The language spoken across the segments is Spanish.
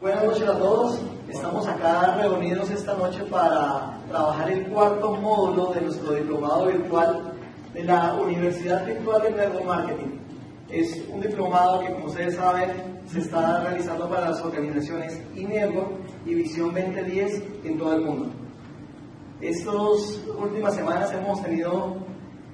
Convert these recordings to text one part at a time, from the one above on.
Buenas noches a todos. Estamos acá reunidos esta noche para trabajar el cuarto módulo de nuestro diplomado virtual de la Universidad Virtual de Network Marketing. Es un diplomado que, como ustedes saben, se está realizando para las organizaciones INERGO y Visión 2010 en todo el mundo. Estas últimas semanas hemos tenido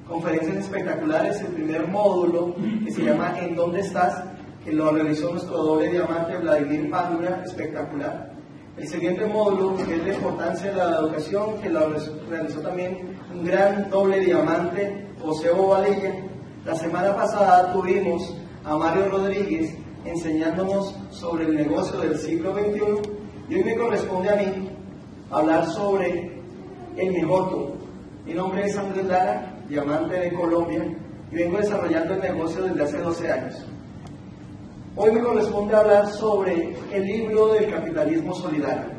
conferencias espectaculares. El primer módulo, que se llama ¿En dónde estás?, que lo realizó nuestro doble diamante Vladimir Pandura, espectacular. El siguiente módulo, que es la importancia de la educación, que lo realizó también un gran doble diamante, José Bobadilla. La semana pasada tuvimos a Mario Rodríguez enseñándonos sobre el negocio del siglo XXI y hoy me corresponde a mí hablar sobre el todo. Mi nombre es Andrés Lara, diamante de Colombia, y vengo desarrollando el negocio desde hace 12 años. Hoy me corresponde hablar sobre el libro del capitalismo solidario.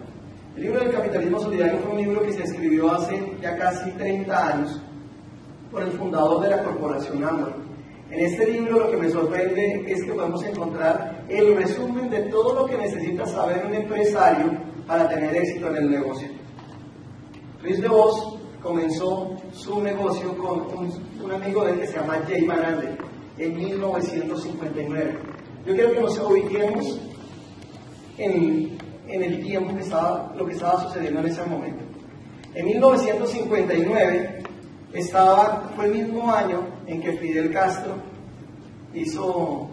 El libro del capitalismo solidario fue un libro que se escribió hace ya casi 30 años por el fundador de la corporación Amway. En este libro lo que me sorprende es que podemos encontrar el resumen de todo lo que necesita saber un empresario para tener éxito en el negocio. Luis de Vos comenzó su negocio con un, amigo de él que se llama Jay Van en 1959. Yo quiero que nos ubiquemos en, en el tiempo que estaba, lo que estaba sucediendo en ese momento. En 1959 estaba, fue el mismo año en que Fidel Castro hizo,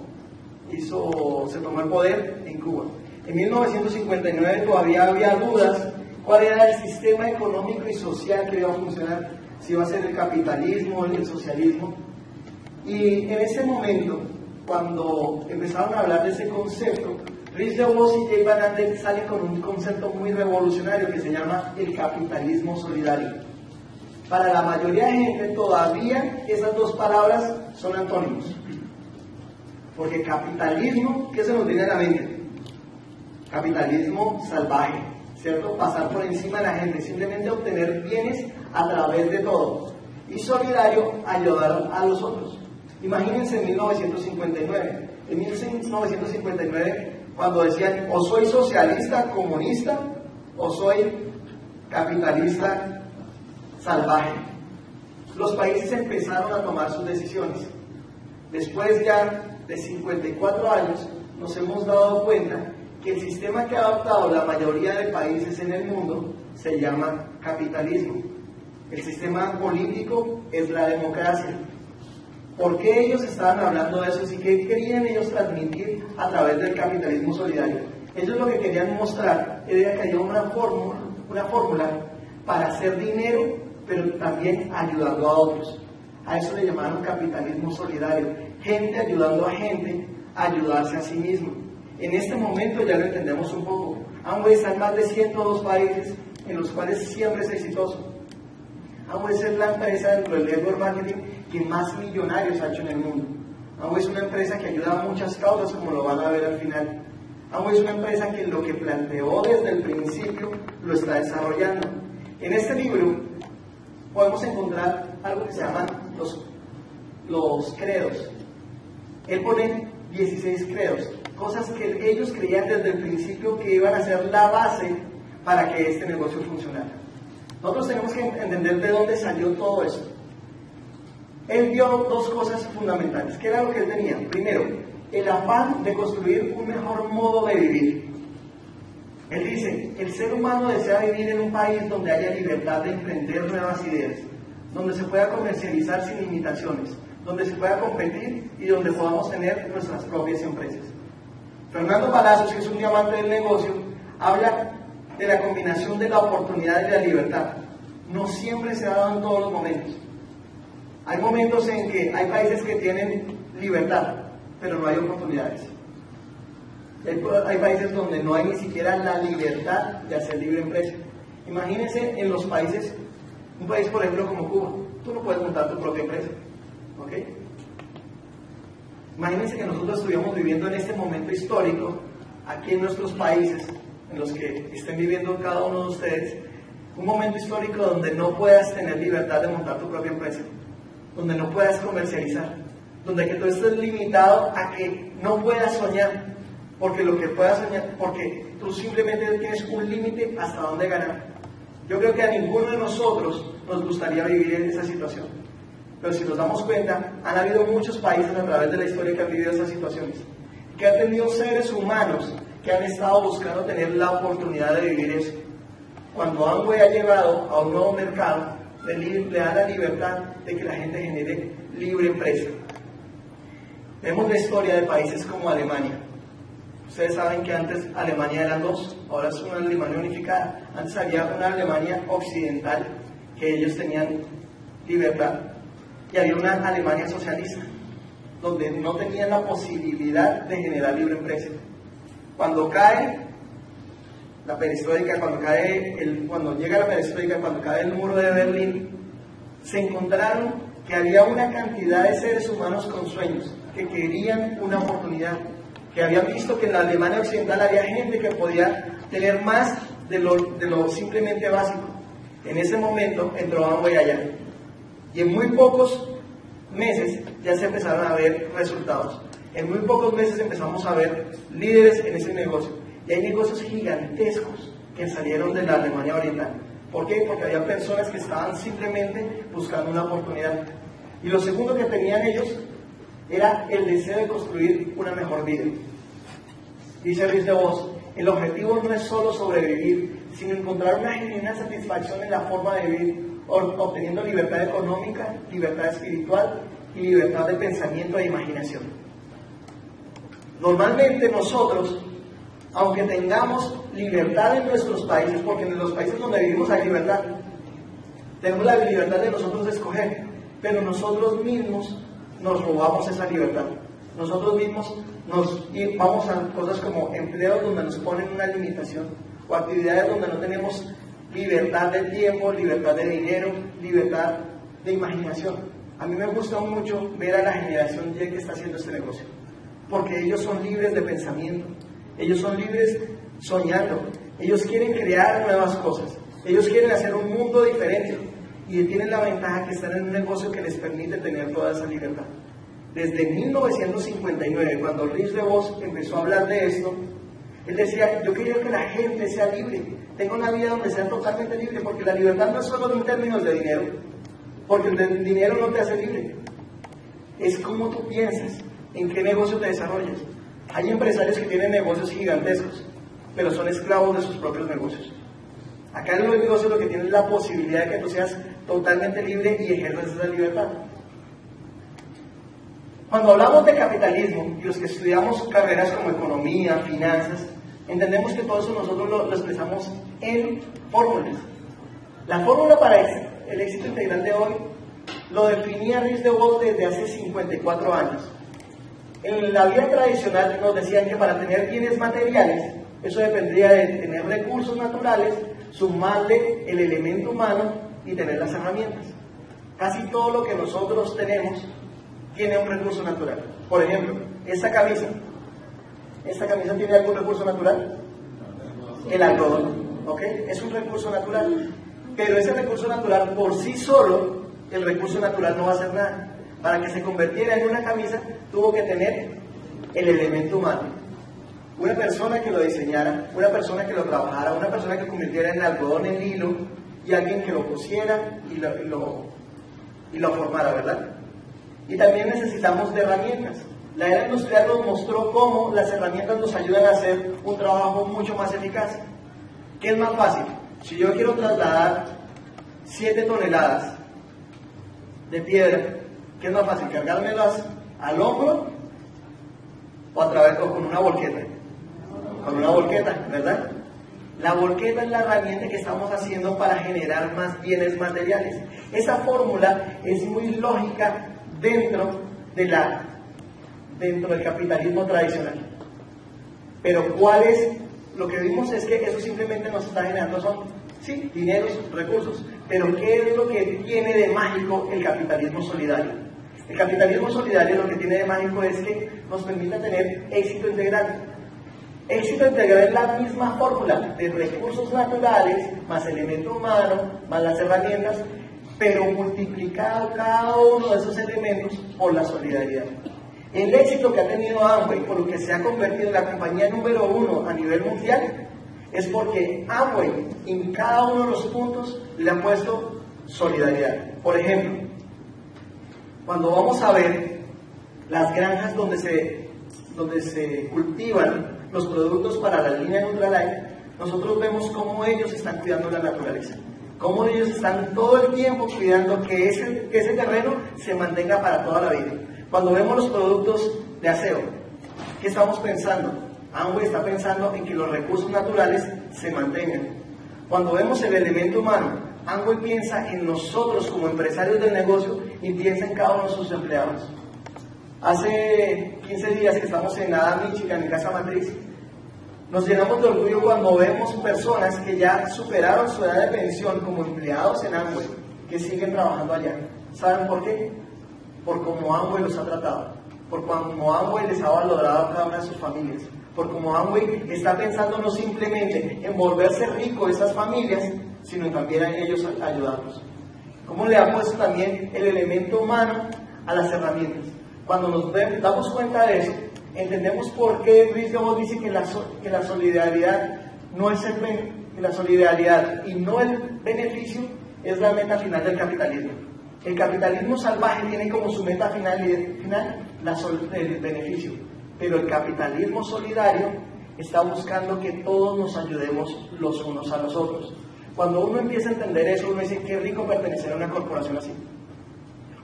hizo, se tomó el poder en Cuba. En 1959 todavía había dudas cuál era el sistema económico y social que iba a funcionar, si iba a ser el capitalismo o el socialismo. Y en ese momento cuando empezaron a hablar de ese concepto, Rhys DeVos y Jay Van salen con un concepto muy revolucionario que se llama el capitalismo solidario. Para la mayoría de gente todavía esas dos palabras son antónimos. Porque capitalismo, ¿qué se nos viene a la mente? Capitalismo salvaje, ¿cierto? Pasar por encima de la gente, simplemente obtener bienes a través de todo. Y solidario, ayudar a los otros. Imagínense en 1959. En 1959, cuando decían, o soy socialista, comunista, o soy capitalista salvaje. Los países empezaron a tomar sus decisiones. Después ya de 54 años, nos hemos dado cuenta que el sistema que ha adoptado la mayoría de países en el mundo se llama capitalismo. El sistema político es la democracia. ¿Por qué ellos estaban hablando de eso y qué querían ellos transmitir a través del capitalismo solidario? Ellos lo que querían mostrar era que había una fórmula, una fórmula para hacer dinero, pero también ayudando a otros. A eso le llamaron capitalismo solidario. Gente ayudando a gente a ayudarse a sí mismo. En este momento ya lo entendemos un poco. Amway está en más de 102 países en los cuales siempre es exitoso. Amway es la empresa dentro del network marketing que más millonarios ha hecho en el mundo. Amway es una empresa que ayuda a muchas causas, como lo van a ver al final. Amway es una empresa que lo que planteó desde el principio lo está desarrollando. En este libro podemos encontrar algo que se llaman los, los credos. Él pone 16 credos, cosas que ellos creían desde el principio que iban a ser la base para que este negocio funcionara. Nosotros tenemos que entender de dónde salió todo esto. Él vio dos cosas fundamentales. ¿Qué era lo que él tenía? Primero, el afán de construir un mejor modo de vivir. Él dice, el ser humano desea vivir en un país donde haya libertad de emprender nuevas ideas, donde se pueda comercializar sin limitaciones, donde se pueda competir y donde podamos tener nuestras propias empresas. Fernando Palacios, que es un diamante del negocio, habla de la combinación de la oportunidad y la libertad. No siempre se ha dado en todos los momentos. Hay momentos en que hay países que tienen libertad, pero no hay oportunidades. Hay, países donde no hay ni siquiera la libertad de hacer libre empresa. Imagínense en los países, un país por ejemplo como Cuba, tú no puedes montar tu propia empresa. ¿Ok? Imagínense que nosotros estuviéramos viviendo en este momento histórico, aquí en nuestros países, en los que estén viviendo cada uno de ustedes, un momento histórico donde no puedas tener libertad de montar tu propia empresa donde no puedas comercializar, donde que tú estés limitado a que no puedas soñar, porque lo que puedas soñar, porque tú simplemente tienes un límite hasta dónde ganar. Yo creo que a ninguno de nosotros nos gustaría vivir en esa situación. Pero si nos damos cuenta, han habido muchos países a través de la historia que han vivido esas situaciones, que han tenido seres humanos que han estado buscando tener la oportunidad de vivir eso. Cuando Amway ha llegado a un nuevo mercado, le, da la libertad de que la gente genere libre empresa. Vemos la historia de países como Alemania. Ustedes saben que antes Alemania eran dos, ahora es una Alemania unificada. Antes había una Alemania occidental, que ellos tenían libertad, y había una Alemania socialista, donde no tenían la posibilidad de generar libre empresa. Cuando cae la perestroika, cuando, cae el, cuando llega la perestroika, cuando cae el muro de Berlín, se encontraron que había una cantidad de seres humanos con sueños, que querían una oportunidad, que habían visto que en la Alemania Occidental había gente que podía tener más de lo, de lo simplemente básico. En ese momento entró Amway allá. Y en muy pocos meses ya se empezaron a ver resultados. En muy pocos meses empezamos a ver líderes en ese negocio. Y hay negocios gigantescos que salieron de la Alemania Oriental. ¿Por qué? Porque había personas que estaban simplemente buscando una oportunidad. Y lo segundo que tenían ellos era el deseo de construir una mejor vida. Dice Luis de Vos, el objetivo no es solo sobrevivir, sino encontrar una genuina satisfacción en la forma de vivir, obteniendo libertad económica, libertad espiritual y libertad de pensamiento e imaginación. Normalmente nosotros, aunque tengamos libertad en nuestros países, porque en los países donde vivimos hay libertad, tenemos la libertad de nosotros escoger, pero nosotros mismos nos robamos esa libertad. Nosotros mismos nos vamos a cosas como empleos donde nos ponen una limitación o actividades donde no tenemos libertad de tiempo, libertad de dinero, libertad de imaginación. A mí me gusta mucho ver a la generación Y que está haciendo este negocio, porque ellos son libres de pensamiento, ellos son libres soñando, ellos quieren crear nuevas cosas, ellos quieren hacer un mundo diferente. Y tienen la ventaja que están en un negocio que les permite tener toda esa libertad. Desde 1959, cuando Luis de Vos empezó a hablar de esto, él decía, yo quería que la gente sea libre, tenga una vida donde sea totalmente libre, porque la libertad no es solo en términos de dinero, porque el dinero no te hace libre, es como tú piensas, en qué negocio te desarrollas. Hay empresarios que tienen negocios gigantescos, pero son esclavos de sus propios negocios. Acá en los negocios lo que tienes es la posibilidad de que tú seas totalmente libre y ejerzas esa libertad. Cuando hablamos de capitalismo, y los que estudiamos carreras como economía, finanzas, entendemos que todo eso nosotros lo, expresamos en fórmulas. La fórmula para el éxito integral de hoy lo definía Luis de Vos desde hace 54 años. En la vida tradicional nos decían que para tener bienes materiales, eso dependría de tener recursos naturales, sumarle el elemento humano y tener las herramientas. Casi todo lo que nosotros tenemos tiene un recurso natural. Por ejemplo, esta camisa. ¿Esta camisa tiene algún recurso natural? El algodón. ¿Ok? Es un recurso natural. Pero ese recurso natural por sí solo, el recurso natural no va a hacer nada. Para que se convirtiera en una camisa, tuvo que tener el elemento humano. Una persona que lo diseñara, una persona que lo trabajara, una persona que convirtiera en algodón en hilo y alguien que lo pusiera y lo, y lo, formara, ¿verdad? Y también necesitamos de herramientas. La era industrial nos mostró cómo las herramientas nos ayudan a hacer un trabajo mucho más eficaz. ¿Qué es más fácil? Si yo quiero trasladar 7 toneladas de piedra, ¿qué es más fácil? ¿Cargármelas al hombro o a través o con una volqueta? Con una volqueta, ¿verdad? La volqueta es la herramienta que estamos haciendo para generar más bienes materiales. Esa fórmula es muy lógica dentro, de la, dentro del capitalismo tradicional. Pero ¿cuál es? Lo que vimos es que eso simplemente nos está generando son, sí, dineros, recursos. Pero ¿qué es lo que tiene de mágico el capitalismo solidario? El capitalismo solidario lo que tiene de mágico es que nos permite tener éxito integral. Éxito integral es la misma fórmula de recursos naturales, más elemento humano, más las herramientas, pero multiplicado cada uno de esos elementos por la solidaridad. El éxito que ha tenido Amway, por lo que se ha convertido en la compañía número uno a nivel mundial, es porque Amway en cada uno de los puntos le ha puesto solidaridad. Por ejemplo, cuando vamos a ver las granjas donde se, donde se cultivan los productos para la línea Nutrilite, nosotros vemos cómo ellos están cuidando la naturaleza, cómo ellos están todo el tiempo cuidando que ese, ese terreno se mantenga para toda la vida. Cuando vemos los productos de aseo, ¿qué estamos pensando? Amway está pensando en que los recursos naturales se mantengan. Cuando vemos el elemento humano, Amway piensa en nosotros como empresarios del negocio y piensa en cada uno de sus empleados. Hace 15 días que estamos en Nada, Michigan, en Casa Matriz, nos llenamos de orgullo cuando vemos personas que ya superaron su edad de pensión como empleados en Amway, que siguen trabajando allá. ¿Saben por qué? Por cómo Amway los ha tratado, por cómo Amway les ha valorado cada una de sus familias, por cómo Amway está pensando no simplemente en volverse rico esas familias, sino también a ellos ayudarlos. ¿Cómo le ha puesto también el elemento humano a las herramientas? Cuando nos damos cuenta de eso, entendemos por qué Luis Gabo dice que la, que la solidaridad no es el que la solidaridad y no el beneficio es la meta final del capitalismo. El capitalismo salvaje tiene como su meta final, final la el beneficio, pero el capitalismo solidario está buscando que todos nos ayudemos los unos a los otros. Cuando uno empieza a entender eso, uno dice, qué rico pertenecer a una corporación así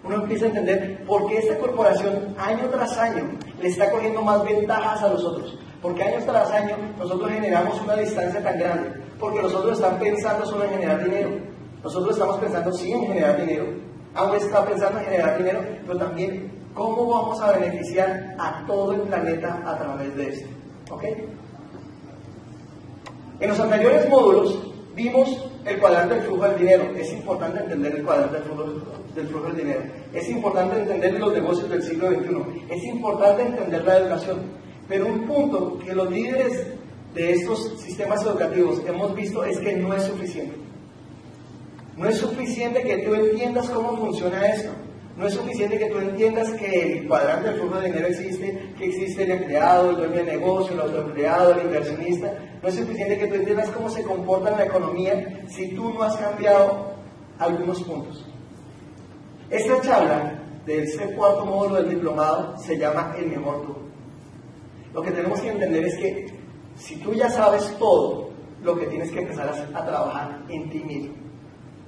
uno empieza a entender por qué esta corporación año tras año le está cogiendo más ventajas a los otros. Porque año tras año nosotros generamos una distancia tan grande. Porque nosotros estamos pensando solo en generar dinero. Nosotros estamos pensando sí en generar dinero. Aún está pensando en generar dinero, pero también cómo vamos a beneficiar a todo el planeta a través de esto. ¿Ok? En los anteriores módulos vimos el cuadrante del flujo del dinero. Es importante entender el cuadrante del flujo, del flujo del dinero. Es importante entender los negocios del siglo XXI. Es importante entender la educación. Pero un punto que los líderes de estos sistemas educativos hemos visto es que no es suficiente. No es suficiente que tú entiendas cómo funciona esto. No es suficiente que tú entiendas que el cuadrante del flujo de dinero existe, que existe el empleado, el dueño de negocio, el autoempleado, el inversionista. No es suficiente que tú entiendas cómo se comporta la economía si tú no has cambiado algunos puntos. Esta charla del cuarto módulo del diplomado se llama El mejor tú. Lo que tenemos que entender es que si tú ya sabes todo, lo que tienes que empezar a, a trabajar en ti mismo.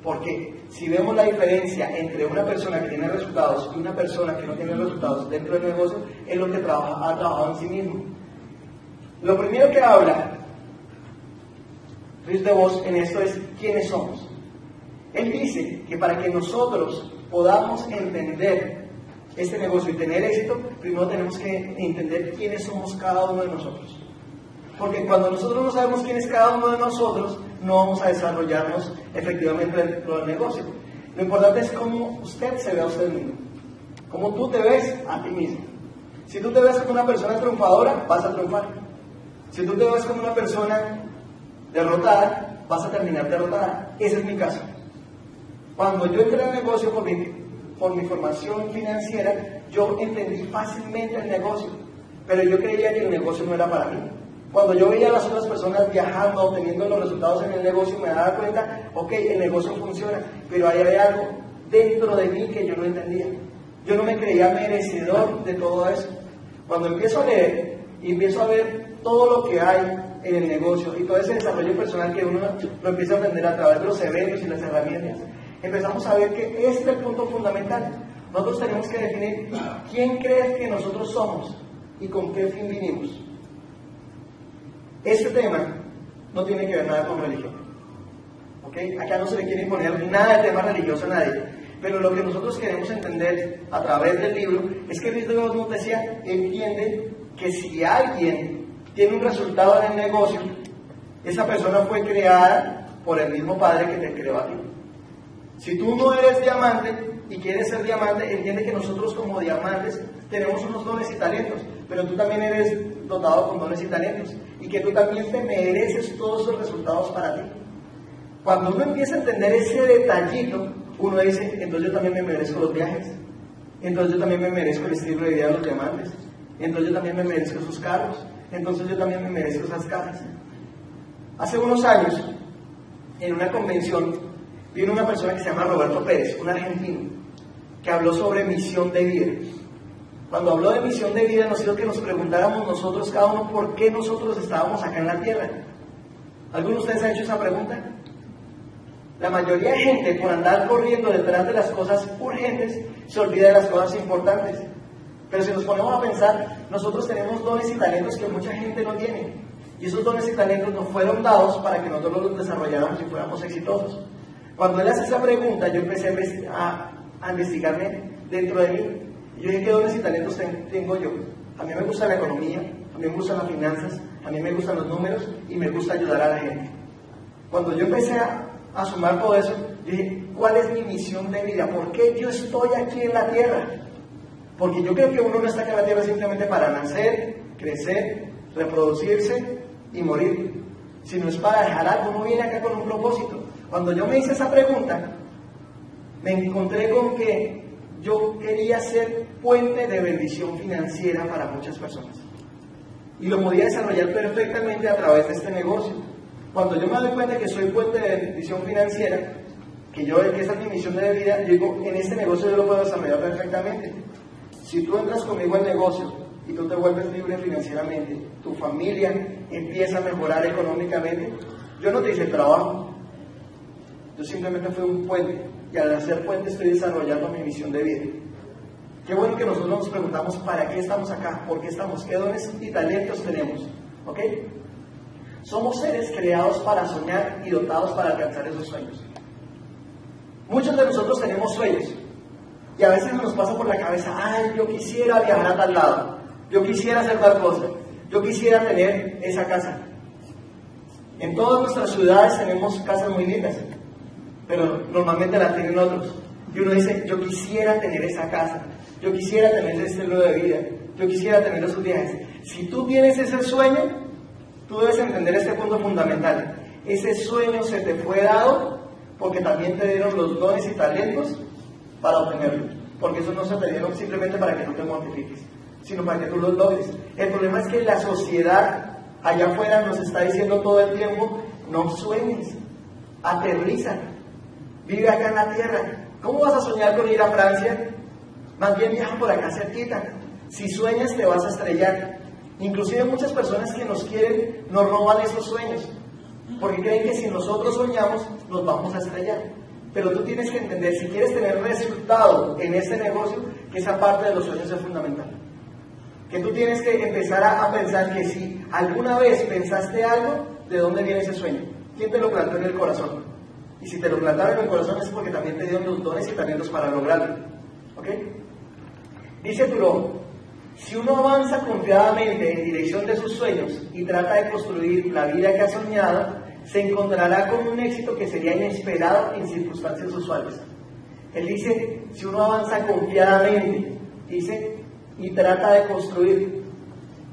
Porque si vemos la diferencia entre una persona que tiene resultados y una persona que no tiene resultados dentro del negocio, es lo que trabaja, ha trabajado en sí mismo. Lo primero que habla Luis de Vos en esto es quiénes somos. Él dice que para que nosotros podamos entender este negocio y tener éxito, primero tenemos que entender quiénes somos cada uno de nosotros. Porque cuando nosotros no sabemos quién es cada uno de nosotros, no vamos a desarrollarnos efectivamente dentro del negocio. Lo importante es cómo usted se ve a usted mismo, cómo tú te ves a ti mismo. Si tú te ves como una persona triunfadora, vas a triunfar. Si tú te ves como una persona derrotada, vas a terminar derrotada. Ese es mi caso. Cuando yo entré al negocio por mi, por mi formación financiera, yo entendí fácilmente el negocio, pero yo creía que el negocio no era para mí. Cuando yo veía a las otras personas viajando, obteniendo los resultados en el negocio, me daba cuenta, ok, el negocio funciona, pero ahí hay algo dentro de mí que yo no entendía. Yo no me creía merecedor de todo eso. Cuando empiezo a leer y empiezo a ver todo lo que hay en el negocio y todo ese desarrollo personal que uno lo empieza a aprender a través de los eventos y las herramientas, empezamos a ver que este es el punto fundamental. Nosotros tenemos que definir quién crees que nosotros somos y con qué fin vinimos. Este tema no tiene que ver nada con religión. ¿Ok? Acá no se le quiere imponer nada de tema religioso a nadie. Pero lo que nosotros queremos entender a través del libro es que de nos decía, entiende que si alguien tiene un resultado en el negocio, esa persona fue creada por el mismo padre que te creó a ti. Si tú no eres diamante y quieres ser diamante, entiende que nosotros como diamantes tenemos unos dones y talentos, pero tú también eres dotado con dones y talentos y que tú también te mereces todos esos resultados para ti. Cuando uno empieza a entender ese detallito, uno dice, entonces yo también me merezco los viajes. entonces yo también me merezco el estilo de vida de los diamantes, entonces yo también me merezco esos carros, entonces yo también me merezco esas casas. Hace unos años, en una convención, vino una persona que se llama Roberto Pérez, un argentino, que habló sobre misión de vida. Cuando habló de misión de vida, nos hizo que nos preguntáramos nosotros, cada uno, por qué nosotros estábamos acá en la tierra. ¿Alguno de ustedes ha hecho esa pregunta? La mayoría de gente, por andar corriendo detrás de las cosas urgentes, se olvida de las cosas importantes. Pero si nos ponemos a pensar, nosotros tenemos dones y talentos que mucha gente no tiene. Y esos dones y talentos nos fueron dados para que nosotros los desarrolláramos y fuéramos exitosos. Cuando él hace esa pregunta, yo empecé a, a investigarme dentro de mí. Y yo dije, ¿qué dones y talentos tengo yo? A mí me gusta la economía, a mí me gustan las finanzas, a mí me gustan los números y me gusta ayudar a la gente. Cuando yo empecé a, sumar todo eso, dije, ¿cuál es mi misión de vida? ¿Por qué yo estoy aquí en la tierra? Porque yo creo que uno no está aquí en la tierra simplemente para nacer, crecer, reproducirse y morir, sino es para dejar algo. Uno viene acá con un propósito. Cuando yo me hice esa pregunta, me encontré con que yo quería ser puente de bendición financiera para muchas personas. Y lo podía desarrollar perfectamente a través de este negocio. Cuando yo me doy cuenta que soy puente de bendición financiera, que yo que esa es mi misión de vida, digo, en este negocio yo lo puedo desarrollar perfectamente. Si tú entras conmigo al negocio y tú te vuelves libre financieramente, tu familia empieza a mejorar económicamente, yo no te hice trabajo, yo simplemente fui un puente y al hacer puente estoy desarrollando mi misión de vida. Qué bueno que nosotros nos preguntamos para qué estamos acá, por qué estamos, qué dones y talentos tenemos. ¿Ok? Somos seres creados para soñar y dotados para alcanzar esos sueños. Muchos de nosotros tenemos sueños y a veces nos pasa por la cabeza, ay, yo quisiera viajar a tal lado, yo quisiera hacer tal cosa, yo quisiera tener esa casa. En todas nuestras ciudades tenemos casas muy lindas, pero normalmente las tienen otros. Y uno dice, yo quisiera tener esa casa, yo quisiera tener ese estilo de vida, yo quisiera tener esos viajes. Si tú tienes ese sueño, Tú debes entender este punto fundamental. Ese sueño se te fue dado porque también te dieron los dones y talentos para obtenerlo. Porque eso no se te dieron simplemente para que tú te mortifiques, sino para que tú los logres. El problema es que la sociedad allá afuera nos está diciendo todo el tiempo, no sueñes, aterriza, vive acá en la tierra. ¿Cómo vas a soñar con ir a Francia? Más bien viaja por acá cerquita. Si sueñas te vas a estrellar. Inclusive muchas personas que nos quieren nos roban esos sueños, porque creen que si nosotros soñamos nos vamos a estrellar. Pero tú tienes que entender, si quieres tener resultado en este negocio, que esa parte de los sueños es fundamental. Que tú tienes que empezar a, pensar que si alguna vez pensaste algo, ¿de dónde viene ese sueño? ¿Quién te lo plantó en el corazón? Y si te lo plantaron en el corazón es porque también te dieron los dones y talentos para lograrlo. ¿Ok? Dice Turó, si uno avanza confiadamente en dirección de sus sueños y trata de construir la vida que ha soñado, se encontrará con un éxito que sería inesperado en circunstancias usuales. Él dice, si uno avanza confiadamente, dice, y trata de construir,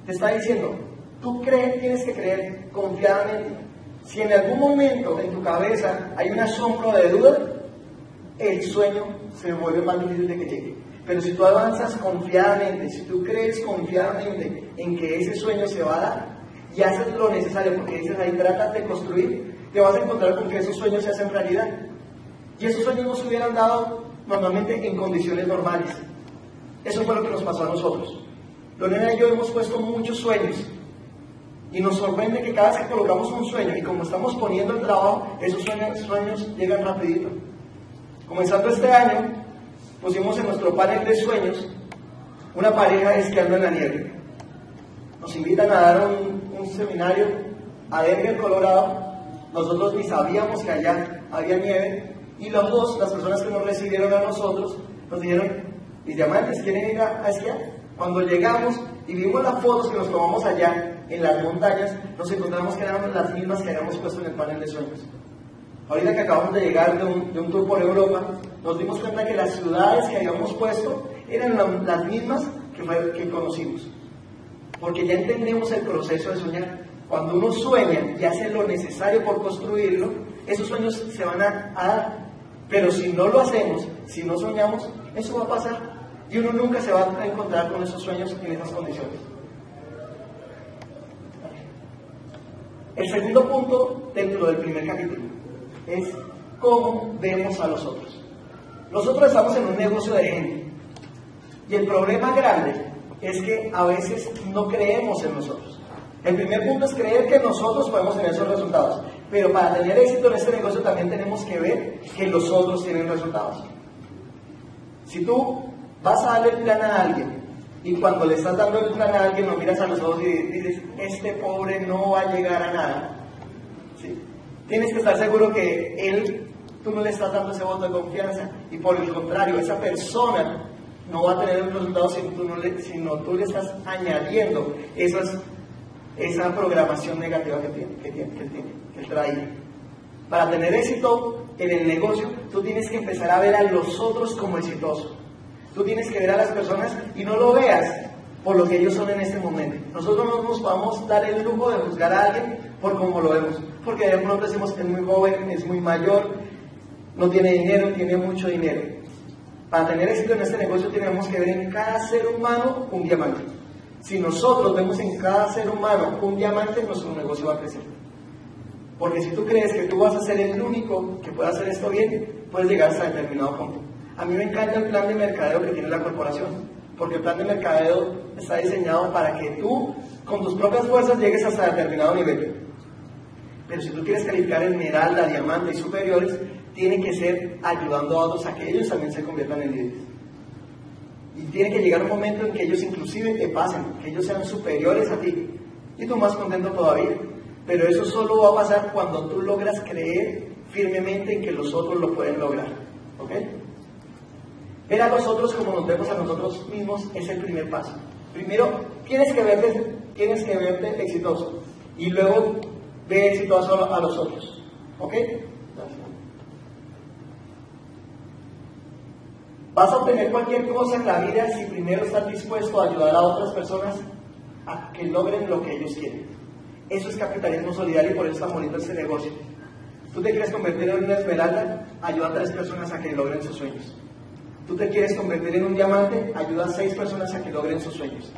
te está diciendo, tú crees, tienes que creer confiadamente. Si en algún momento en tu cabeza hay un asombro de duda, el sueño se vuelve más difícil de que llegue. Pero si tú avanzas confiadamente, si tú crees confiadamente en que ese sueño se va a dar y haces lo necesario, porque dices ahí tratas de construir, te vas a encontrar con que esos sueños se hacen realidad. Y esos sueños no se hubieran dado normalmente en condiciones normales. Eso fue lo que nos pasó a nosotros. Lorena y yo hemos puesto muchos sueños y nos sorprende que cada vez que colocamos un sueño y como estamos poniendo el trabajo, esos sueños, sueños llegan rapidito. Comenzando este año, pusimos en nuestro panel de sueños una pareja esquiando en la nieve. Nos invitan a dar un, seminario a Denver, Colorado. Nosotros ni sabíamos que allá había nieve. Y los dos, las personas que nos recibieron a nosotros, nos dijeron, mis diamantes, ¿quieren ir a, a esquiar? Cuando llegamos y vimos las fotos que nos tomamos allá en las montañas, nos encontramos que eran las mismas que habíamos puesto en el panel de sueños. Ahorita que acabamos de llegar de un, tour por Europa, nos dimos cuenta que las ciudades que habíamos puesto eran las mismas que, conocimos. Porque ya entendemos el proceso de soñar. Cuando uno sueña y hace lo necesario por construirlo, esos sueños se van a, dar. Pero si no lo hacemos, si no soñamos, eso va a pasar. Y uno nunca se va a encontrar con esos sueños en esas condiciones. El segundo punto dentro del primer capítulo es cómo vemos a los otros. Nosotros estamos en un negocio de gente. Y el problema grande es que a veces no creemos en nosotros. El primer punto es creer que nosotros podemos tener esos resultados. Pero para tener éxito en este negocio también tenemos que ver que los otros tienen resultados. Si tú vas a darle el plan a alguien y cuando le estás dando el plan a alguien lo miras a los ojos y dices, este pobre no va a llegar a nada, tienes que estar seguro que él, tú no le estás dando ese voto de confianza y por el contrario, esa persona no va a tener un resultado si tú no le, sino tú le estás añadiendo esas, esa programación negativa que tiene, que tiene, que tiene, que trae. Para tener éxito en el negocio, tú tienes que empezar a ver a los otros como exitosos. Tú tienes que ver a las personas y no lo veas por lo que ellos son en este momento. Nosotros no nos a dar el lujo de juzgar a alguien por cómo lo vemos. Porque de pronto decimos es muy joven, es muy mayor, no tiene dinero, tiene mucho dinero. Para tener éxito en este negocio tenemos que ver en cada ser humano un diamante. Si nosotros vemos en cada ser humano un diamante, nuestro negocio va a crecer. Porque si tú crees que tú vas a ser el único que pueda hacer esto bien, puedes llegar hasta determinado punto. A mí me encanta el plan de mercadeo que tiene la corporación, porque el plan de mercadeo está diseñado para que tú, con tus propias fuerzas, llegues hasta determinado nivel. Pero si tú quieres calificar esmeralda, diamante y superiores, tiene que ser ayudando a otros a que ellos también se conviertan en líderes. Y tiene que llegar un momento en que ellos inclusive te pasen, que ellos sean superiores a ti. Y tú más contento todavía. Pero eso solo va a pasar cuando tú logras creer firmemente en que los otros lo pueden lograr. ¿Ok? Ver a los otros como nos vemos a nosotros mismos es el primer paso. Primero, tienes que verte, tienes que verte exitoso y luego ve exitoso a los otros. ¿Ok? Vas a obtener cualquier cosa en la vida si primero estás dispuesto a ayudar a otras personas a que logren lo que ellos quieren. Eso es capitalismo solidario y por eso está bonito este negocio. Tú te quieres convertir en una esmeralda, ayuda a tres personas a que logren sus sueños. Tú te quieres convertir en un diamante, ayuda a seis personas a que logren sus sueños.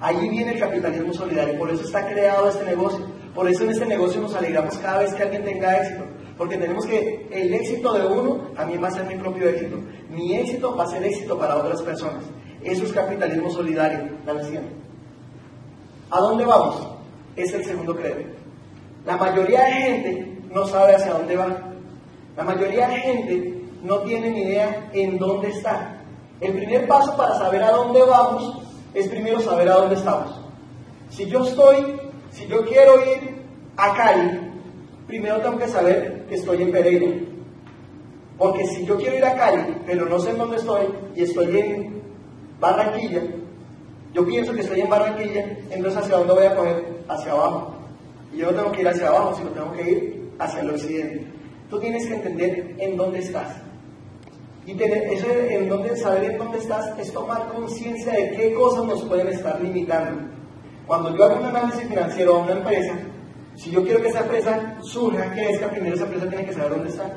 Ahí viene el capitalismo solidario, por eso está creado este negocio. Por eso en este negocio nos alegramos cada vez que alguien tenga éxito, porque tenemos que el éxito de uno también va a ser mi propio éxito. Mi éxito va a ser éxito para otras personas. Eso es capitalismo solidario, la versión. ¿A dónde vamos? Es el segundo credo. La mayoría de gente no sabe hacia dónde va. La mayoría de gente no tienen idea en dónde está. El primer paso para saber a dónde vamos es primero saber a dónde estamos. Si yo estoy, si yo quiero ir a Cali, primero tengo que saber que estoy en Pereira. Porque si yo quiero ir a Cali, pero no sé en dónde estoy y estoy en Barranquilla, yo pienso que estoy en Barranquilla, entonces ¿hacia dónde voy a coger? Hacia abajo. Y yo no tengo que ir hacia abajo, sino tengo que ir hacia el occidente. Tú tienes que entender en dónde estás. Y tener, eso en donde, saber en dónde estás es tomar conciencia de qué cosas nos pueden estar limitando. Cuando yo hago un análisis financiero a una empresa, si yo quiero que esa empresa surja, crezca, primero esa empresa tiene que saber dónde está.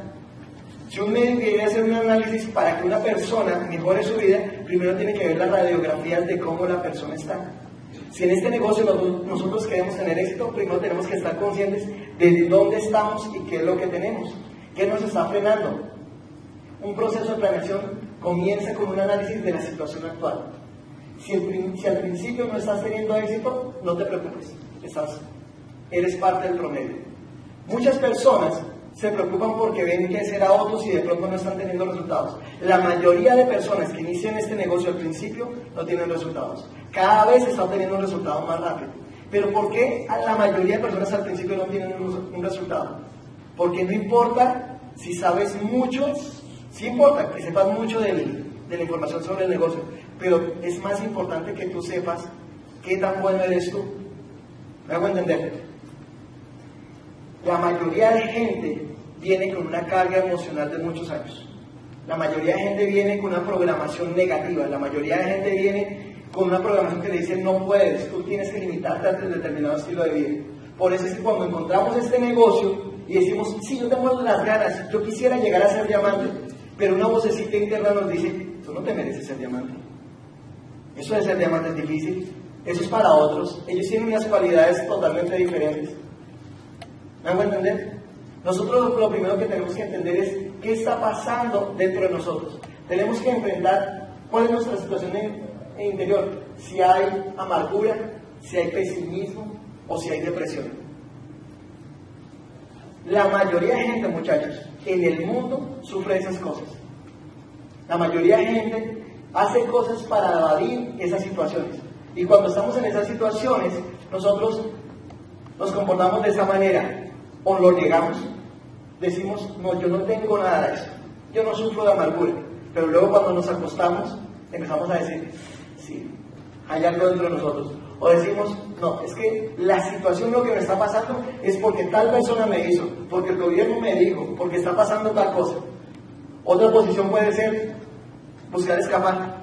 Si un médico quiere hacer un análisis para que una persona mejore su vida, primero tiene que ver las radiografías de cómo la persona está. Si en este negocio nosotros queremos tener éxito, primero tenemos que estar conscientes de dónde estamos y qué es lo que tenemos, qué nos está frenando, un proceso de planeación comienza con un análisis de la situación actual. Si, al principio no estás teniendo éxito, no te preocupes, estás, eres parte del promedio. Muchas personas se preocupan porque ven que será otros y de pronto no están teniendo resultados. La mayoría de personas que inician este negocio al principio no tienen resultados. Cada vez están teniendo un resultado más rápido. Pero ¿por qué la mayoría de personas al principio no tienen un resultado? Porque no importa si sabes mucho Sí importa que sepas mucho de, la información sobre el negocio, pero es más importante que tú sepas qué tan bueno eres tú. ¿Me hago entender? La mayoría de gente viene con una carga emocional de muchos años. La mayoría de gente viene con una programación negativa. La mayoría de gente viene con una programación que le dice no puedes, tú tienes que limitarte a determinado estilo de vida. Por eso es que cuando encontramos este negocio y decimos, sí, yo tengo las ganas, yo quisiera llegar a ser diamante, pero una vocecita interna nos dice, tú no te mereces ser diamante. Eso es ser diamante difícil. Eso es para otros. Ellos tienen unas cualidades totalmente diferentes. ¿Me hago entender? Nosotros lo primero que tenemos que entender es qué está pasando dentro de nosotros. Tenemos que enfrentar cuál es nuestra situación interior. Si hay amargura, si hay pesimismo o si hay depresión. La mayoría de gente, muchachos, en el mundo sufre esas cosas. La mayoría de gente hace cosas para evadir esas situaciones. Y cuando estamos en esas situaciones, nosotros nos comportamos de esa manera. O lo negamos, decimos, no, yo no tengo nada de eso. Yo no sufro de amargura. Pero luego cuando nos acostamos, empezamos a decir, sí, hay algo dentro de nosotros. O decimos, no, es que la situación lo que me está pasando es porque tal persona me hizo, porque el gobierno me dijo, porque está pasando tal cosa. Otra posición puede ser buscar escapar.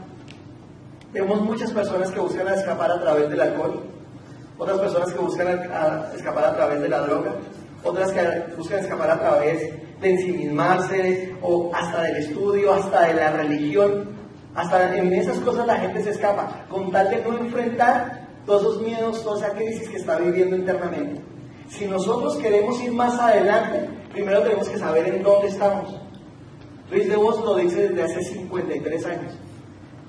Tenemos muchas personas que buscan escapar a través del alcohol, otras personas que buscan escapar a través de la droga, otras que buscan escapar a través de ensimismarse o hasta del estudio, hasta de la religión. Hasta en esas cosas la gente se escapa, con tal de no enfrentar todos esos miedos, toda esa crisis que está viviendo internamente. Si nosotros queremos ir más adelante, primero tenemos que saber en dónde estamos. Luis de Vos lo dice desde hace 53 años.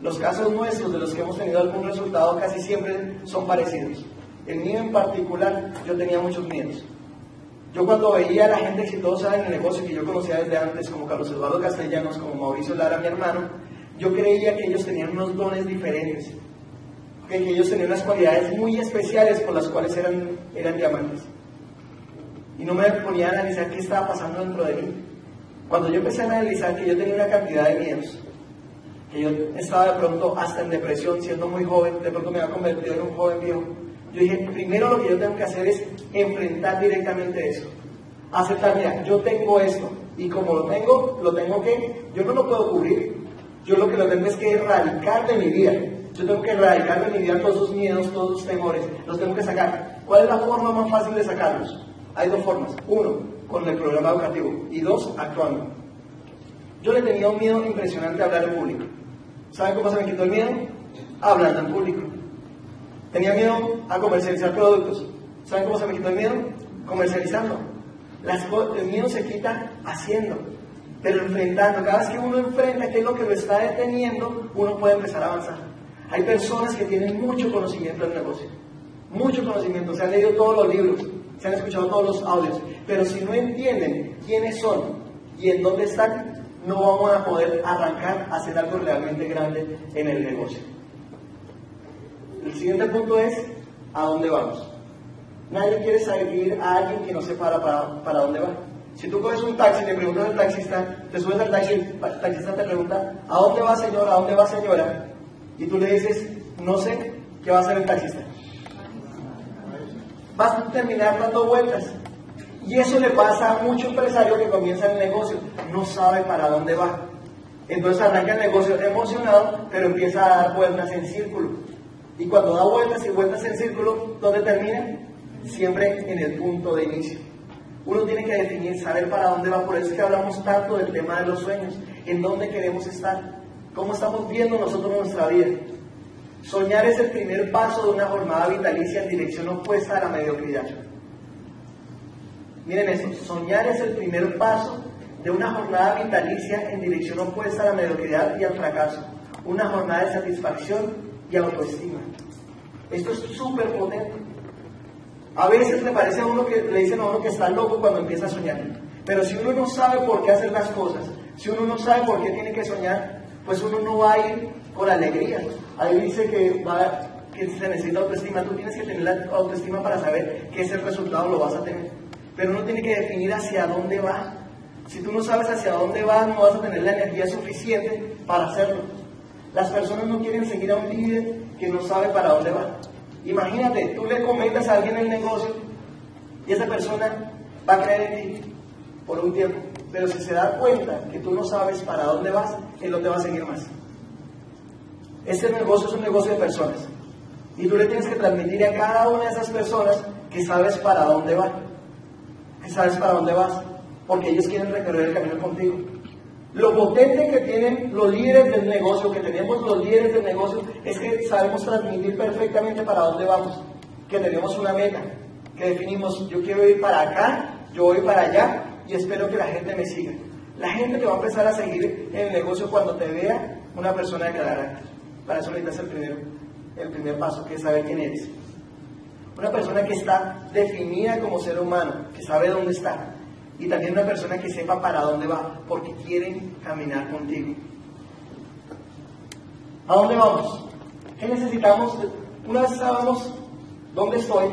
Los casos nuestros de los que hemos tenido algún resultado casi siempre son parecidos. El mío en particular, yo tenía muchos miedos. Yo cuando veía a la gente exitosa en el negocio que yo conocía desde antes, como Carlos Eduardo Castellanos, como Mauricio Lara, mi hermano, yo creía que ellos tenían unos dones diferentes, que ellos tenían unas cualidades muy especiales por las cuales eran, eran diamantes. Y no me ponía a analizar qué estaba pasando dentro de mí. Cuando yo empecé a analizar que yo tenía una cantidad de miedos, que yo estaba de pronto hasta en depresión, siendo muy joven, de pronto me había convertido en un joven viejo, yo dije, primero lo que yo tengo que hacer es enfrentar directamente eso. Aceptar, mira, yo tengo esto, y como lo tengo, lo tengo que, yo no lo puedo cubrir, yo lo que lo tengo es que erradicar de mi vida. Yo tengo que erradicar de mi vida todos esos miedos, todos esos temores, los tengo que sacar. ¿Cuál es la forma más fácil de sacarlos? Hay dos formas. Uno, con el programa educativo, y dos, actuando. Yo le tenía un miedo impresionante a hablar en público. ¿Saben cómo se me quitó el miedo? Hablando en público. Tenía miedo a comercializar productos. ¿Saben cómo se me quitó el miedo? Comercializando. El miedo se quita haciendo, pero enfrentando. Cada vez que uno enfrenta qué es lo que lo está deteniendo, uno puede empezar a avanzar. Hay personas que tienen mucho conocimiento del negocio, mucho conocimiento, se han leído todos los libros, se han escuchado todos los audios, pero si no entienden quiénes son y en dónde están, no vamos a poder arrancar a hacer algo realmente grande en el negocio. El siguiente punto es, ¿a dónde vamos? Nadie quiere seguir a alguien que no sepa para, para dónde va. Si tú coges un taxi y le preguntas al taxista, te subes al taxi, el taxista te pregunta, ¿a dónde va señora? ¿A dónde va señora? Y tú le dices, no sé, ¿qué va a hacer el taxista? Vas a terminar dando vueltas. Y eso le pasa a mucho empresario que comienza el negocio, no sabe para dónde va. Entonces arranca el negocio emocionado, pero empieza a dar vueltas en círculo. Y cuando da vueltas y vueltas en círculo, ¿dónde termina? Siempre en el punto de inicio. Uno tiene que definir, saber para dónde va. Por eso es que hablamos tanto del tema de los sueños. ¿En dónde queremos estar? ¿Cómo estamos viendo nosotros nuestra vida? Soñar es el primer paso de una jornada vitalicia en dirección opuesta a la mediocridad. Miren eso, soñar es el primer paso de una jornada vitalicia en dirección opuesta a la mediocridad y al fracaso. Una jornada de satisfacción y autoestima. Esto es súper potente. A veces le parece a uno que le dicen a uno que está loco cuando empieza a soñar. Pero si uno no sabe por qué hacer las cosas, si uno no sabe por qué tiene que soñar, pues uno no va a ir con alegría. Ahí dice que, va, se necesita autoestima. Tú tienes que tener la autoestima para saber que ese resultado lo vas a tener. Pero uno tiene que definir hacia dónde va. Si tú no sabes hacia dónde vas, no vas a tener la energía suficiente para hacerlo. Las personas no quieren seguir a un líder que no sabe para dónde va. Imagínate, tú le comentas a alguien el negocio y esa persona va a creer en ti por un tiempo. Pero si se da cuenta que tú no sabes para dónde vas, él no te va a seguir más. Este negocio es un negocio de personas. Y tú le tienes que transmitir a cada una de esas personas que sabes para dónde va. Que sabes para dónde vas. Porque ellos quieren recorrer el camino contigo. Lo potente que tienen los líderes del negocio, que tenemos los líderes del negocio, es que sabemos transmitir perfectamente para dónde vamos, que tenemos una meta, que definimos, yo quiero ir para acá, yo voy para allá y espero que la gente me siga. La gente te va a empezar a seguir en el negocio cuando te vea una persona de carácter. Para eso necesitas el primer, el primer paso, que es saber quién eres. Una persona que está definida como ser humano, que sabe dónde está. Y también una persona que sepa para dónde va, porque quieren caminar contigo. ¿A dónde vamos? ¿Qué necesitamos? Una vez sabemos dónde estoy,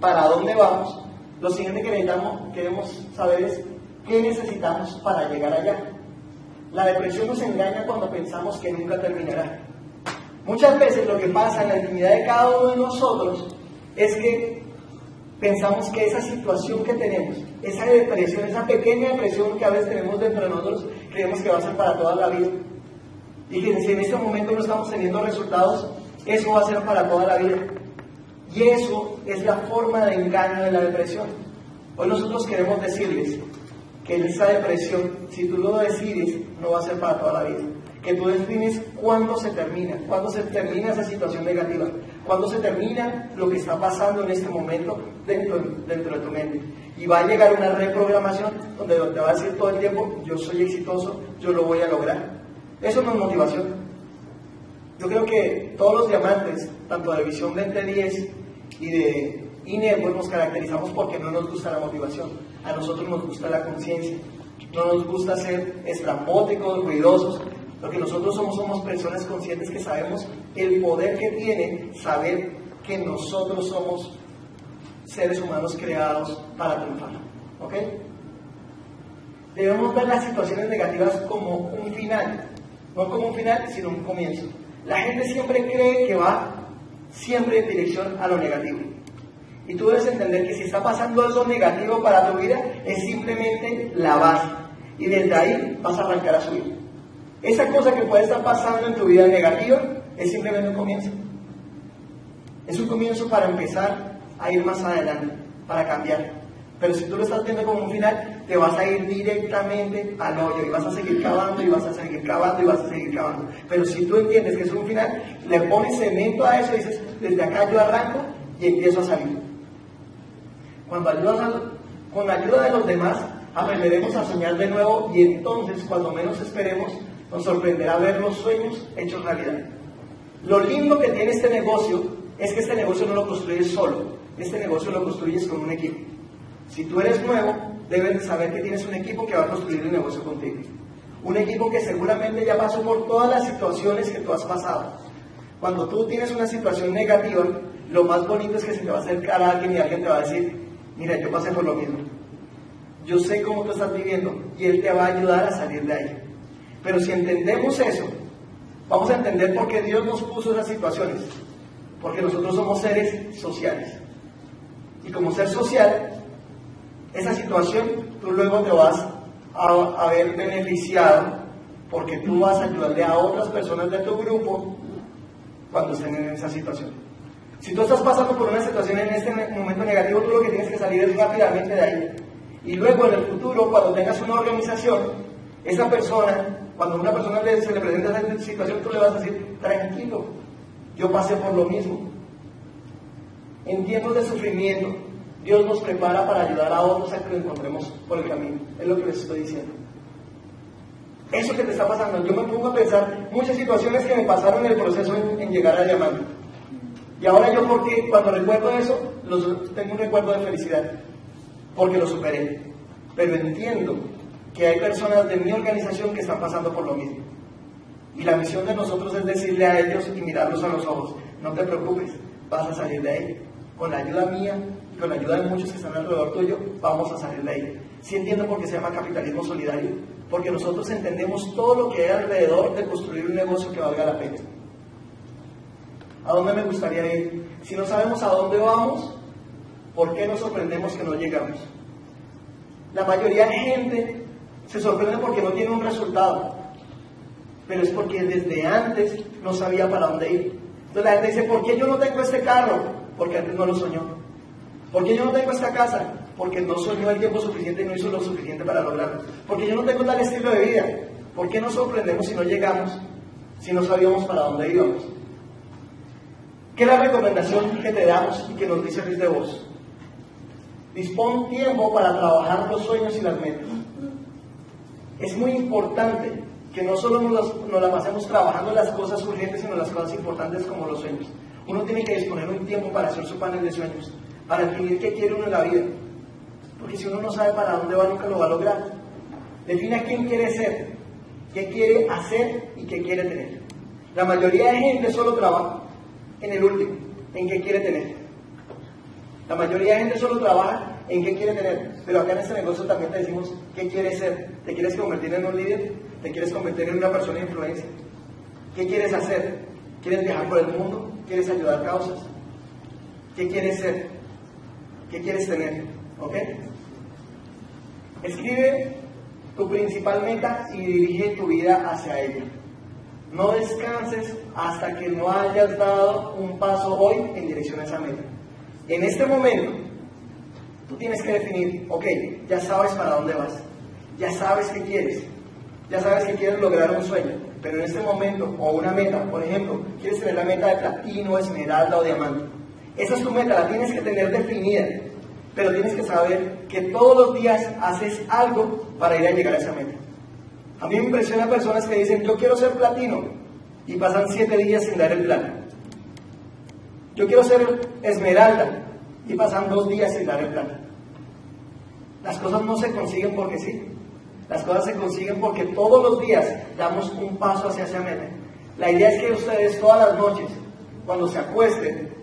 para dónde vamos, lo siguiente que necesitamos, queremos saber es qué necesitamos para llegar allá. La depresión nos engaña cuando pensamos que nunca terminará. Muchas veces lo que pasa en la intimidad de cada uno de nosotros es que pensamos que esa situación que tenemos, esa depresión, esa pequeña depresión que a veces tenemos dentro de nosotros, creemos que va a ser para toda la vida. Y que si en ese momento no estamos teniendo resultados, eso va a ser para toda la vida. Y eso es la forma de engaño de la depresión. Hoy nosotros queremos decirles que esa depresión, si tú lo decides, no va a ser para toda la vida. Que tú defines cuándo se termina, cuándo se termina esa situación negativa, cuándo se termina lo que está pasando en este momento dentro, dentro de tu mente. Y va a llegar una reprogramación donde te va a decir todo el tiempo, yo soy exitoso, yo lo voy a lograr. Eso no es motivación. Yo creo que todos los diamantes, tanto de Visión 2010 y de INE, pues nos caracterizamos porque no nos gusta la motivación. A nosotros nos gusta la conciencia. No nos gusta ser estrambóticos, ruidosos. Lo que nosotros somos somos personas conscientes que sabemos el poder que tiene saber que nosotros somos seres humanos creados para triunfar. ¿Ok? Debemos ver las situaciones negativas como un final. No como un final, sino un comienzo. La gente siempre cree que va siempre en dirección a lo negativo. Y tú debes entender que si está pasando algo negativo para tu vida, es simplemente la base. Y desde ahí vas a arrancar a subir. Esa cosa que puede estar pasando en tu vida negativa es simplemente un comienzo. Es un comienzo para empezar a ir más adelante, para cambiar. Pero si tú lo estás viendo como un final, te vas a ir directamente al hoyo y vas a seguir cavando y vas a seguir cavando y vas a seguir cavando. Pero si tú entiendes que es un final, le pones cemento a eso y dices, desde acá yo arranco y empiezo a salir. Cuando ayudas con la ayuda de los demás, aprenderemos a soñar de nuevo y entonces, cuando menos esperemos, nos sorprenderá ver los sueños hechos realidad. Lo lindo que tiene este negocio es que este negocio no lo construyes solo, este negocio lo construyes con un equipo. Si tú eres nuevo, debes saber que tienes un equipo que va a construir el negocio contigo. Un equipo que seguramente ya pasó por todas las situaciones que tú has pasado. Cuando tú tienes una situación negativa, lo más bonito es que se te va a acercar a alguien y alguien te va a decir, mira, yo pasé por lo mismo. Yo sé cómo tú estás viviendo y él te va a ayudar a salir de ahí. Pero si entendemos eso, vamos a entender por qué Dios nos puso esas situaciones. Porque nosotros somos seres sociales. Y como ser social, esa situación tú luego te vas a, ver beneficiado porque tú vas a ayudarle a otras personas de tu grupo cuando estén en esa situación. Si tú estás pasando por una situación en este momento negativo, tú lo que tienes que salir es rápidamente de ahí. Y luego en el futuro, cuando tengas una organización, esa persona, cuando una persona se le presenta esa situación, tú le vas a decir, tranquilo, yo pasé por lo mismo. Entiendo de sufrimiento, Dios nos prepara para ayudar a otros a que lo encontremos por el camino. Es lo que les estoy diciendo. Eso que te está pasando, yo me pongo a pensar muchas situaciones que me pasaron en el proceso en, llegar a llamar. Y ahora yo porque cuando recuerdo eso, tengo un recuerdo de felicidad, porque lo superé. Pero entiendo que hay personas de mi organización que están pasando por lo mismo. Y la misión de nosotros es decirle a ellos y mirarlos a los ojos, no te preocupes, vas a salir de ahí. Con la ayuda mía con la ayuda de muchos que están alrededor tuyo, vamos a salir de ahí. Si entiendo por qué se llama capitalismo solidario, porque nosotros entendemos todo lo que hay alrededor de construir un negocio que valga la pena. ¿A dónde me gustaría ir? Si no sabemos a dónde vamos, ¿por qué nos sorprendemos que no llegamos? La mayoría de gente se sorprende porque no tiene un resultado, pero es porque desde antes no sabía para dónde ir. Entonces la gente dice, ¿por qué yo no tengo este carro? Porque antes no lo soñó. ¿Por qué yo no tengo esta casa? Porque no soñó el tiempo suficiente y no hizo lo suficiente para lograrlo. Porque yo no tengo tal estilo de vida. ¿Por qué nos sorprendemos si no llegamos, si no sabíamos para dónde íbamos? ¿Qué es la recomendación que te damos y que nos dice Luis de Vos? Dispón tiempo para trabajar los sueños y las metas. Es muy importante que no solo nos, nos la pasemos trabajando las cosas urgentes, sino las cosas importantes como los sueños. Uno tiene que disponer un tiempo para hacer su panel de sueños, para definir qué quiere uno en la vida. Porque si uno no sabe para dónde va, nunca lo va a lograr. Defina quién quiere ser, qué quiere hacer y qué quiere tener. La mayoría de gente solo trabaja en el último, en qué quiere tener. La mayoría de gente solo trabaja en qué quiere tener. Pero acá en este negocio también te decimos qué quieres ser. ¿Te quieres convertir en un líder? ¿Te quieres convertir en una persona de influencia? ¿Qué quieres hacer? ¿Quieres viajar por el mundo? ¿Quieres ayudar causas? ¿Qué quieres ser? ¿Qué quieres tener? Escribe tu principal meta y dirige tu vida hacia ella. No descanses hasta que no hayas dado un paso hoy en dirección a esa meta. En este momento, tú tienes que definir, ok, ya sabes para dónde vas, ya sabes qué quieres, ya sabes que quieres lograr un sueño, pero en este momento, o una meta, por ejemplo, quieres tener la meta de platino, esmeralda o diamante. Esa es tu meta, la tienes que tener definida, pero tienes que saber que todos los días haces algo para ir a llegar a esa meta. A mí me impresiona personas que dicen, yo quiero ser platino, y pasan siete días sin dar el plan. Yo quiero ser esmeralda, y pasan dos días sin dar el plan. Las cosas no se consiguen porque sí. Las cosas se consiguen porque todos los días damos un paso hacia esa meta. La idea es que ustedes todas las noches, cuando se acuesten,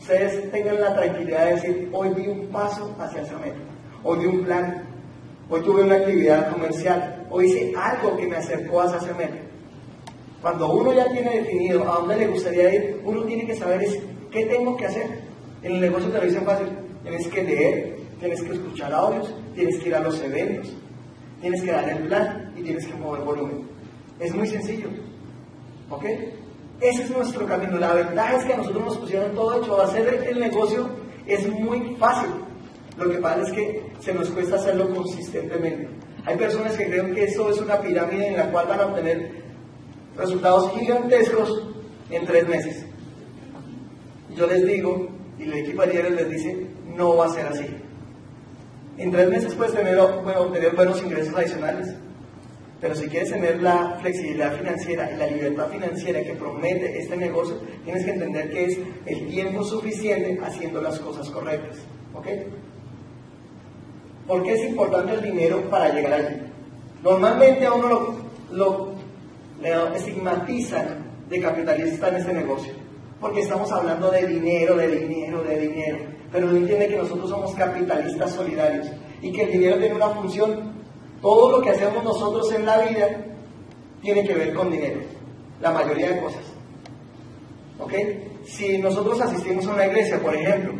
ustedes tengan la tranquilidad de decir, hoy di un paso hacia esa meta, hoy di un plan, hoy tuve una actividad comercial, hoy hice algo que me acercó hacia esa meta. Cuando uno ya tiene definido a dónde le gustaría ir, uno tiene que saber es, qué tengo que hacer. En el negocio te lo fácil, tienes que leer, tienes que escuchar audios, tienes que ir a los eventos, tienes que dar el plan y tienes que mover volumen. Es muy sencillo. ¿Ok? Ese es nuestro camino. La ventaja es que a nosotros nos pusieron todo hecho. Hacer el negocio es muy fácil. Lo que pasa es que se nos cuesta hacerlo consistentemente. Hay personas que creen que eso es una pirámide en la cual van a obtener resultados gigantescos en tres meses. Yo les digo, y el equipo líderes les dice, no va a ser así. En tres meses puedes tener, obtener buenos ingresos adicionales, pero si quieres tener la flexibilidad financiera y la libertad financiera que promete este negocio, tienes que entender que es el tiempo suficiente haciendo las cosas correctas. ¿Ok? ¿Por qué es importante el dinero para llegar allí? Normalmente a uno lo, lo estigmatizan de capitalista en este negocio, porque estamos hablando de dinero, de dinero, de dinero pero no entiende que nosotros somos capitalistas solidarios y que el dinero tiene una función. Todo lo que hacemos nosotros en la vida tiene que ver con dinero, la mayoría de cosas. ¿Ok? Si nosotros asistimos a una iglesia, por ejemplo,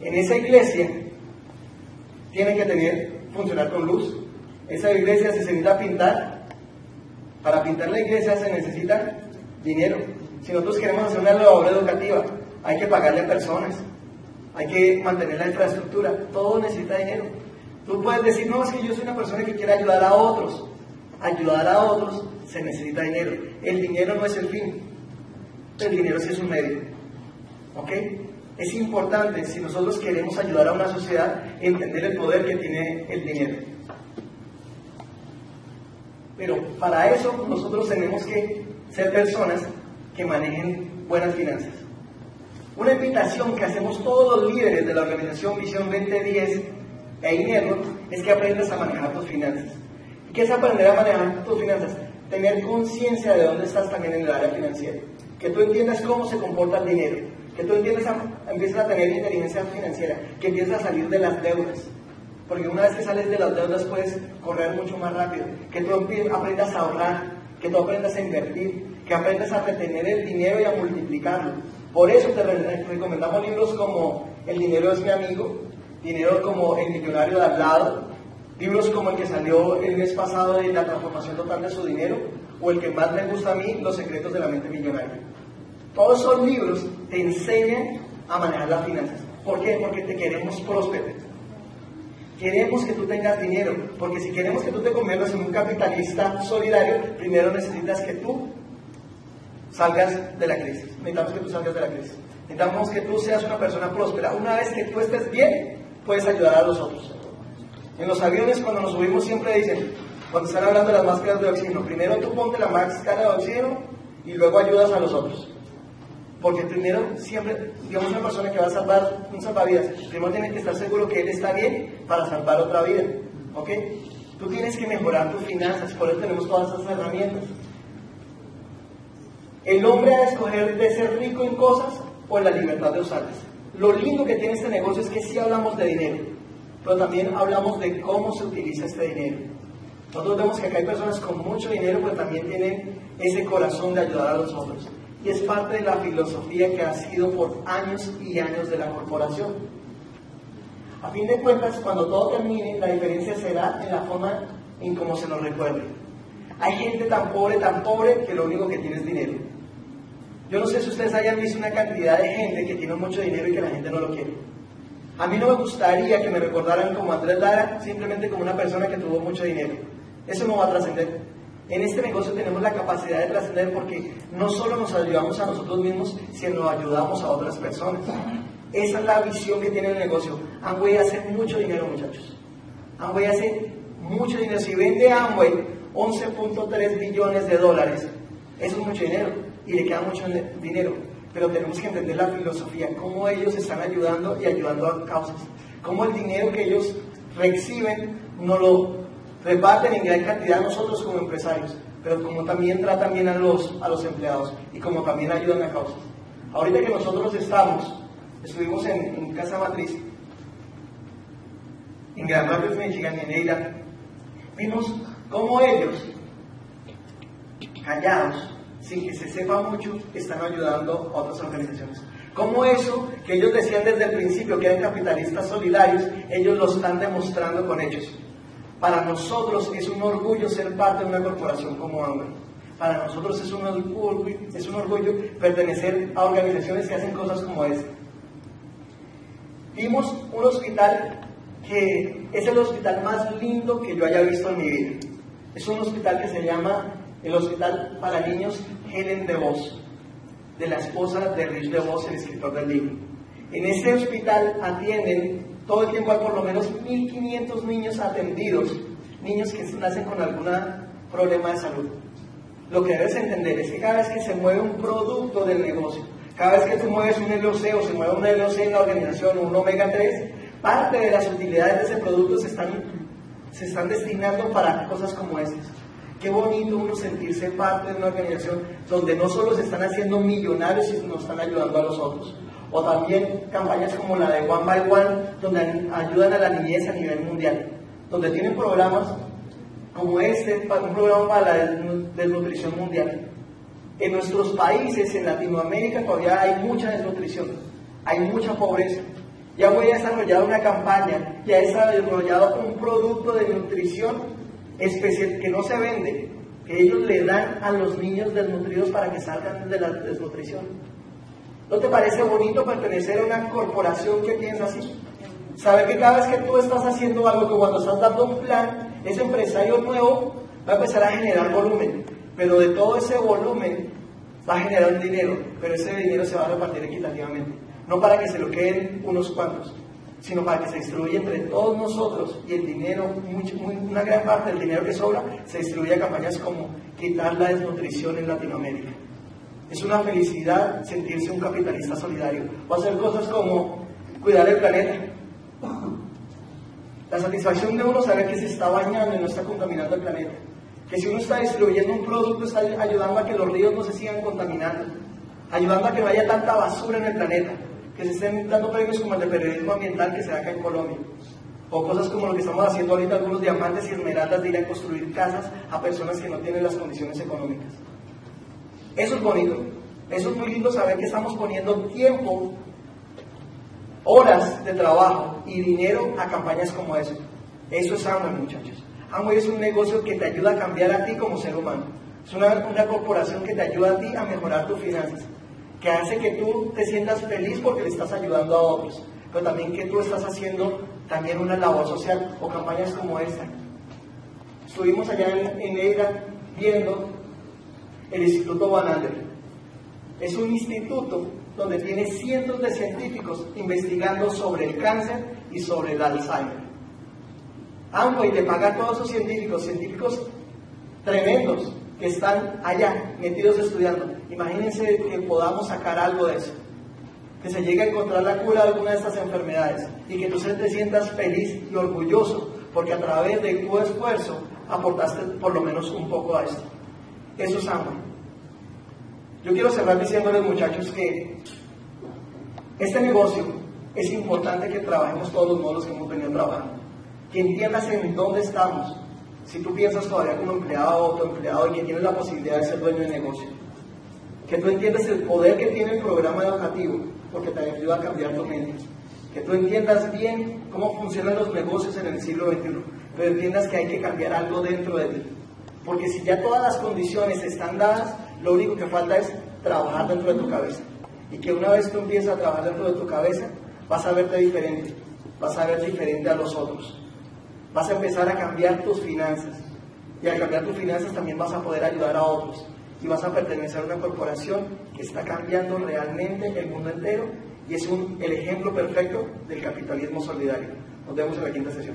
en esa iglesia tiene que tener, funcionar con luz. Esa iglesia se necesita pintar. Para pintar la iglesia se necesita dinero. Si nosotros queremos hacer una labor educativa, hay que pagarle a personas hay que mantener la infraestructura, todo necesita dinero. Tú puedes decir, no, es que yo soy una persona que quiere ayudar a otros. Ayudar a otros se necesita dinero. El dinero no es el fin, el dinero sí es un medio. ¿Ok? Es importante, si nosotros queremos ayudar a una sociedad, entender el poder que tiene el dinero. Pero para eso nosotros tenemos que ser personas que manejen buenas finanzas. Una invitación que hacemos todos los líderes de la organización Visión 2010 e INERO es que aprendas a manejar tus finanzas. ¿Y qué es aprender a manejar tus finanzas? Tener conciencia de dónde estás también en el área financiera. Que tú entiendas cómo se comporta el dinero. Que tú entiendas a, a tener inteligencia financiera. Que empieces a salir de las deudas. Porque una vez que sales de las deudas puedes correr mucho más rápido. Que tú aprendas a ahorrar. Que tú aprendas a invertir. Que aprendas a retener el dinero y a multiplicarlo por eso te recomendamos libros como El dinero es mi amigo, Dinero como El millonario de al lado, libros como el que salió el mes pasado de La transformación total de su dinero, o el que más me gusta a mí, Los secretos de la mente millonaria. Todos esos libros te enseñan a manejar las finanzas. ¿Por qué? Porque te queremos próspero. Queremos que tú tengas dinero, porque si queremos que tú te conviertas en un capitalista solidario, primero necesitas que tú salgas de la crisis. Necesitamos que tú salgas de la crisis. Necesitamos que tú seas una persona próspera. Una vez que tú estés bien, puedes ayudar a los otros. En los aviones, cuando nos subimos, siempre dicen, cuando están hablando de las máscaras de oxígeno, primero tú ponte la máscara de oxígeno y luego ayudas a los otros. Porque primero, siempre, digamos, una persona que va a salvar un salvavidas, primero tiene que estar seguro que él está bien para salvar otra vida. ¿Ok? Tú tienes que mejorar tus finanzas, por eso tenemos todas esas herramientas. El hombre de escoger de ser rico en cosas o en la libertad de usarlas. Lo lindo que tiene este negocio es que sí hablamos de dinero, pero también hablamos de cómo se utiliza este dinero. Nosotros vemos que acá hay personas con mucho dinero, pero también tienen ese corazón de ayudar a los otros y es parte de la filosofía que ha sido por años y años de la corporación. A fin de cuentas, cuando todo termine, la diferencia será en la forma en cómo se nos recuerde. Hay gente tan pobre, tan pobre, que lo único que tiene es dinero. Yo no sé si ustedes hayan visto una cantidad de gente que tiene mucho dinero y que la gente no lo quiere. A mí no me gustaría que me recordaran como Andrés Lara, simplemente como una persona que tuvo mucho dinero. Eso no va a trascender. En este negocio tenemos la capacidad de trascender porque no solo nos ayudamos a nosotros mismos, sino ayudamos a otras personas. Esa es la visión que tiene el negocio. Amway hace mucho dinero, muchachos. Amway hace mucho dinero. Si vende Amway 11.3 billones de dólares, eso es mucho dinero y le queda mucho dinero. Pero tenemos que entender la filosofía, cómo ellos están ayudando y ayudando a causas. Cómo el dinero que ellos reciben no lo reparten en gran cantidad nosotros como empresarios, pero como también tratan bien a los, a los empleados y como también ayudan a causas. Ahorita que nosotros estamos, estuvimos en, Casa Matriz, en Grand Rapids, Michigan y en Eila, vimos cómo ellos, callados, sin que se sepa mucho, están ayudando a otras organizaciones. Como eso que ellos decían desde el principio que eran capitalistas solidarios, ellos lo están demostrando con hechos. Para nosotros es un orgullo ser parte de una corporación como Amway. Para nosotros es un, orgullo, es un orgullo pertenecer a organizaciones que hacen cosas como esta. Vimos un hospital que es el hospital más lindo que yo haya visto en mi vida. Es un hospital que se llama el Hospital para Niños Helen de Vos, de la esposa de Rich de Vos, el escritor del libro. En este hospital atienden todo el tiempo hay por lo menos 1.500 niños atendidos, niños que nacen con algún problema de salud. Lo que debes entender es que cada vez que se mueve un producto del negocio, cada vez que tú mueves un LOC o se mueve un LOC en la organización o un omega 3, parte de las utilidades de ese producto se están, se están destinando para cosas como estas. Qué bonito uno sentirse parte de una organización donde no solo se están haciendo millonarios, sino están ayudando a los otros o también campañas como la de One by One, donde ayudan a la niñez a nivel mundial, donde tienen programas como este, un programa para la desnutrición mundial. En nuestros países, en Latinoamérica, todavía hay mucha desnutrición, hay mucha pobreza. Ya voy a desarrollar una campaña, ya he desarrollado un producto de nutrición especial que no se vende, que ellos le dan a los niños desnutridos para que salgan de la desnutrición. ¿No te parece bonito pertenecer a una corporación que piensa así? Saber que cada vez que tú estás haciendo algo, que cuando estás dando un plan, ese empresario nuevo va a empezar a generar volumen, pero de todo ese volumen va a generar dinero, pero ese dinero se va a repartir equitativamente. No para que se lo queden unos cuantos, sino para que se distribuya entre todos nosotros y el dinero, una gran parte del dinero que sobra, se distribuye a campañas como quitar la desnutrición en Latinoamérica. Es una felicidad sentirse un capitalista solidario o hacer cosas como cuidar el planeta. La satisfacción de uno saber que se está bañando y no está contaminando el planeta. Que si uno está distribuyendo un producto está ayudando a que los ríos no se sigan contaminando. Ayudando a que no haya tanta basura en el planeta. Que se estén dando premios como el de periodismo ambiental que se da acá en Colombia. O cosas como lo que estamos haciendo ahorita, algunos diamantes y esmeraldas de ir a construir casas a personas que no tienen las condiciones económicas. Eso es bonito. Eso es muy lindo saber que estamos poniendo tiempo, horas de trabajo y dinero a campañas como eso. Eso es Amway, muchachos. Amway es un negocio que te ayuda a cambiar a ti como ser humano. Es una, una corporación que te ayuda a ti a mejorar tus finanzas, que hace que tú te sientas feliz porque le estás ayudando a otros. pero también que tú estás haciendo también una labor social o campañas como esta. Estuvimos allá en, en viendo el Instituto Van Es un instituto donde tiene cientos de científicos investigando sobre el cáncer y sobre el Alzheimer. Amway le paga a todos esos científicos, científicos tremendos que están allá metidos estudiando. Imagínense que podamos sacar algo de eso, que se llegue a encontrar la cura de alguna de estas enfermedades y que tú te sientas feliz y orgulloso porque a través de tu esfuerzo aportaste por lo menos un poco a esto. Eso es Amway. Yo quiero cerrar diciéndoles muchachos que este negocio es importante que trabajemos todos los modos que hemos venido trabajando, que entiendas en dónde estamos. Si tú piensas todavía como empleado o autoempleado y que tienes la posibilidad de ser dueño de negocio, que tú entiendas el poder que tiene el programa educativo, porque te ayuda a cambiar tu mente, que tú entiendas bien cómo funcionan los negocios en el siglo XXI, pero entiendas que hay que cambiar algo dentro de ti. Porque si ya todas las condiciones están dadas, lo único que falta es trabajar dentro de tu cabeza. Y que una vez tú empiezas a trabajar dentro de tu cabeza, vas a verte diferente, vas a ver diferente a los otros. Vas a empezar a cambiar tus finanzas. Y al cambiar tus finanzas también vas a poder ayudar a otros. Y vas a pertenecer a una corporación que está cambiando realmente el mundo entero y es un, el ejemplo perfecto del capitalismo solidario. Nos vemos en la quinta sesión.